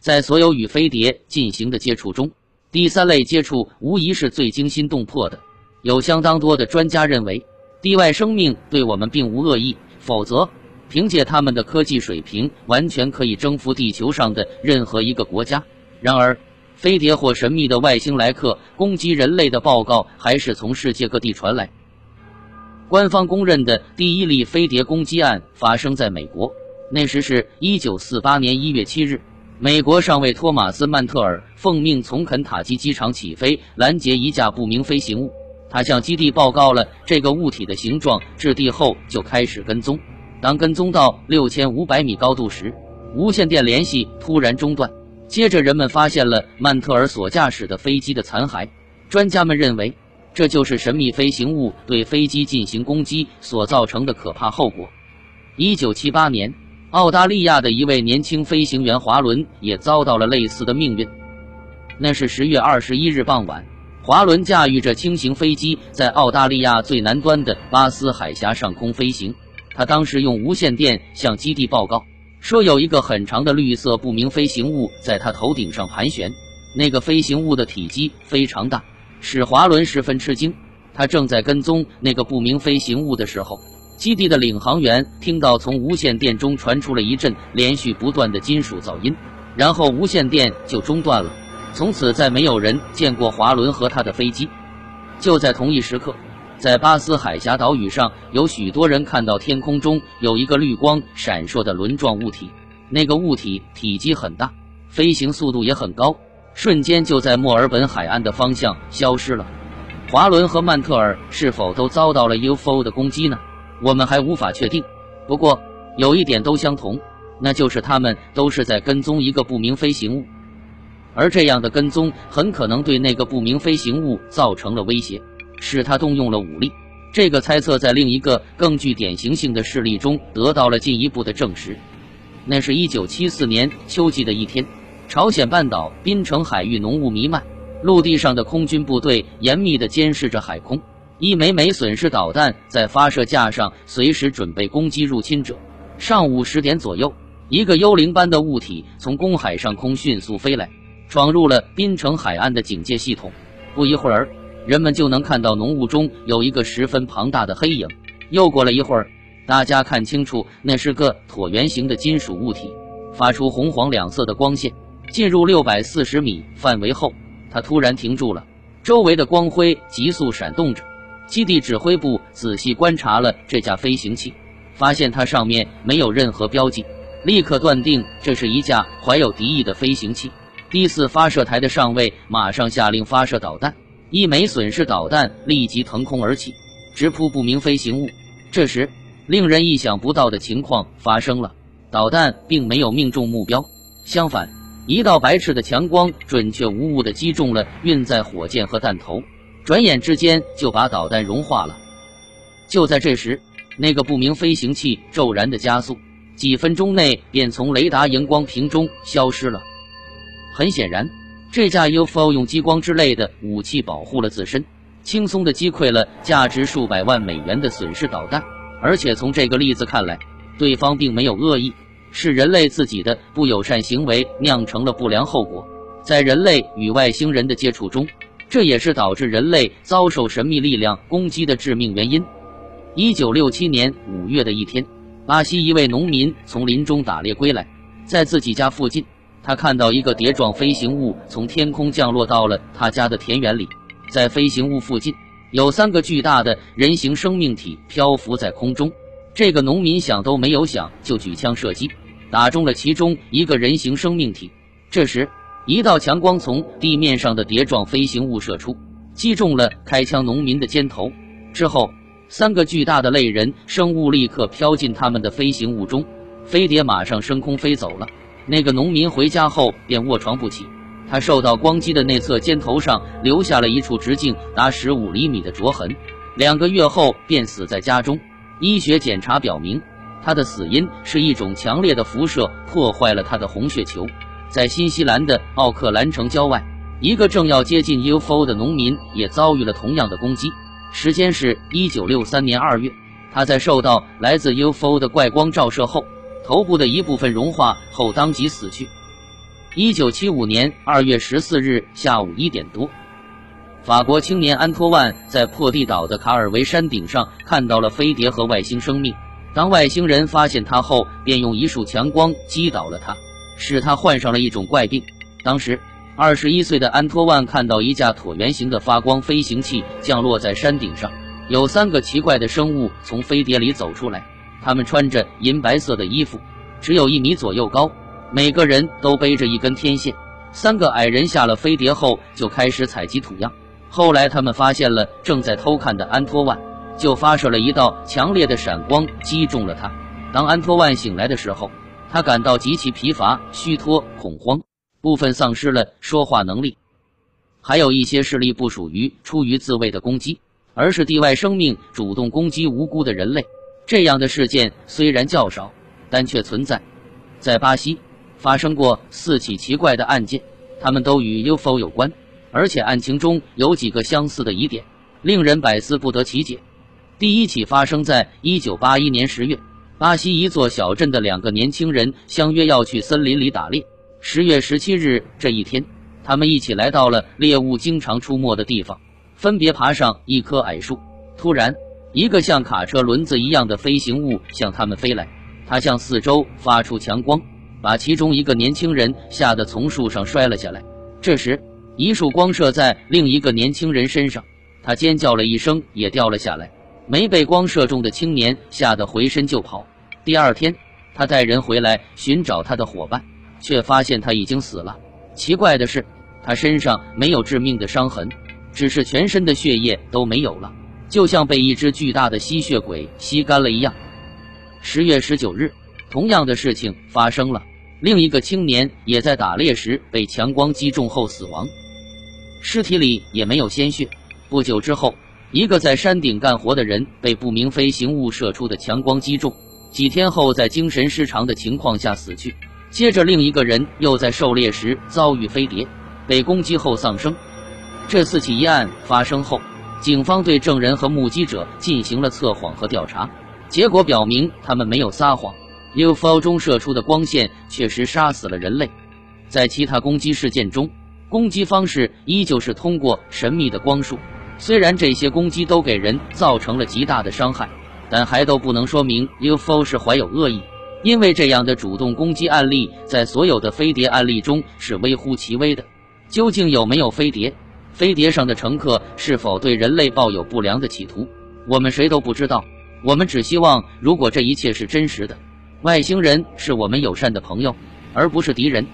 在所有与飞碟进行的接触中，第三类接触无疑是最惊心动魄的。有相当多的专家认为，地外生命对我们并无恶意，否则，凭借他们的科技水平，完全可以征服地球上的任何一个国家。然而，飞碟或神秘的外星来客攻击人类的报告还是从世界各地传来。官方公认的第一例飞碟攻击案发生在美国，那时是一九四八年一月七日，美国上尉托马斯·曼特尔奉命从肯塔基机场起飞，拦截一架不明飞行物。他向基地报告了这个物体的形状、质地后，就开始跟踪。当跟踪到六千五百米高度时，无线电联系突然中断。接着，人们发现了曼特尔所驾驶的飞机的残骸。专家们认为。这就是神秘飞行物对飞机进行攻击所造成的可怕后果。一九七八年，澳大利亚的一位年轻飞行员华伦也遭到了类似的命运。那是十月二十一日傍晚，华伦驾驭着轻型飞机在澳大利亚最南端的巴斯海峡上空飞行。他当时用无线电向基地报告，说有一个很长的绿色不明飞行物在他头顶上盘旋。那个飞行物的体积非常大。使华伦十分吃惊。他正在跟踪那个不明飞行物的时候，基地的领航员听到从无线电中传出了一阵连续不断的金属噪音，然后无线电就中断了。从此，再没有人见过华伦和他的飞机。就在同一时刻，在巴斯海峡岛屿上，有许多人看到天空中有一个绿光闪烁的轮状物体。那个物体体积很大，飞行速度也很高。瞬间就在墨尔本海岸的方向消失了。华伦和曼特尔是否都遭到了 UFO 的攻击呢？我们还无法确定。不过有一点都相同，那就是他们都是在跟踪一个不明飞行物，而这样的跟踪很可能对那个不明飞行物造成了威胁，使他动用了武力。这个猜测在另一个更具典型性的事例中得到了进一步的证实。那是一九七四年秋季的一天。朝鲜半岛滨城海域浓雾弥漫，陆地上的空军部队严密地监视着海空。一枚枚损失导弹在发射架上，随时准备攻击入侵者。上午十点左右，一个幽灵般的物体从公海上空迅速飞来，闯入了槟城海岸的警戒系统。不一会儿，人们就能看到浓雾中有一个十分庞大的黑影。又过了一会儿，大家看清楚，那是个椭圆形的金属物体，发出红黄两色的光线。进入六百四十米范围后，它突然停住了，周围的光辉急速闪动着。基地指挥部仔细观察了这架飞行器，发现它上面没有任何标记，立刻断定这是一架怀有敌意的飞行器。第四发射台的上尉马上下令发射导弹，一枚损失导弹立即腾空而起，直扑不明飞行物。这时，令人意想不到的情况发生了，导弹并没有命中目标，相反。一道白炽的强光准确无误地击中了运载火箭和弹头，转眼之间就把导弹融化了。就在这时，那个不明飞行器骤然的加速，几分钟内便从雷达荧光屏中消失了。很显然，这架 UFO 用激光之类的武器保护了自身，轻松的击溃了价值数百万美元的损失导弹。而且从这个例子看来，对方并没有恶意。是人类自己的不友善行为酿成了不良后果，在人类与外星人的接触中，这也是导致人类遭受神秘力量攻击的致命原因。一九六七年五月的一天，巴西一位农民从林中打猎归来，在自己家附近，他看到一个碟状飞行物从天空降落到了他家的田园里，在飞行物附近有三个巨大的人形生命体漂浮在空中。这个农民想都没有想，就举枪射击。打中了其中一个人形生命体，这时一道强光从地面上的碟状飞行物射出，击中了开枪农民的肩头。之后，三个巨大的类人生物立刻飘进他们的飞行物中，飞碟马上升空飞走了。那个农民回家后便卧床不起，他受到光击的内侧肩头上留下了一处直径达十五厘米的灼痕，两个月后便死在家中。医学检查表明。他的死因是一种强烈的辐射破坏了他的红血球。在新西兰的奥克兰城郊外，一个正要接近 UFO 的农民也遭遇了同样的攻击。时间是一九六三年二月，他在受到来自 UFO 的怪光照射后，头部的一部分融化后当即死去。一九七五年二月十四日下午一点多，法国青年安托万在破地岛的卡尔维山顶上看到了飞碟和外星生命。当外星人发现他后，便用一束强光击倒了他，使他患上了一种怪病。当时，二十一岁的安托万看到一架椭圆形的发光飞行器降落在山顶上，有三个奇怪的生物从飞碟里走出来，他们穿着银白色的衣服，只有一米左右高。每个人都背着一根天线。三个矮人下了飞碟后就开始采集土样。后来他们发现了正在偷看的安托万，就发射了一道强烈的闪光击中了他。当安托万醒来的时候，他感到极其疲乏、虚脱、恐慌，部分丧失了说话能力。还有一些势力不属于出于自卫的攻击，而是地外生命主动攻击无辜的人类。这样的事件虽然较少，但却存在。在巴西。发生过四起奇怪的案件，他们都与 UFO 有关，而且案情中有几个相似的疑点，令人百思不得其解。第一起发生在1981年10月，巴西一座小镇的两个年轻人相约要去森林里打猎。10月17日这一天，他们一起来到了猎物经常出没的地方，分别爬上一棵矮树。突然，一个像卡车轮子一样的飞行物向他们飞来，它向四周发出强光。把其中一个年轻人吓得从树上摔了下来。这时，一束光射在另一个年轻人身上，他尖叫了一声，也掉了下来。没被光射中的青年吓得回身就跑。第二天，他带人回来寻找他的伙伴，却发现他已经死了。奇怪的是，他身上没有致命的伤痕，只是全身的血液都没有了，就像被一只巨大的吸血鬼吸干了一样。十月十九日，同样的事情发生了。另一个青年也在打猎时被强光击中后死亡，尸体里也没有鲜血。不久之后，一个在山顶干活的人被不明飞行物射出的强光击中，几天后在精神失常的情况下死去。接着，另一个人又在狩猎时遭遇飞碟，被攻击后丧生。这四起一案发生后，警方对证人和目击者进行了测谎和调查，结果表明他们没有撒谎。UFO 中射出的光线确实杀死了人类。在其他攻击事件中，攻击方式依旧是通过神秘的光束。虽然这些攻击都给人造成了极大的伤害，但还都不能说明 UFO 是怀有恶意。因为这样的主动攻击案例在所有的飞碟案例中是微乎其微的。究竟有没有飞碟？飞碟上的乘客是否对人类抱有不良的企图？我们谁都不知道。我们只希望，如果这一切是真实的。外星人是我们友善的朋友，而不是敌人。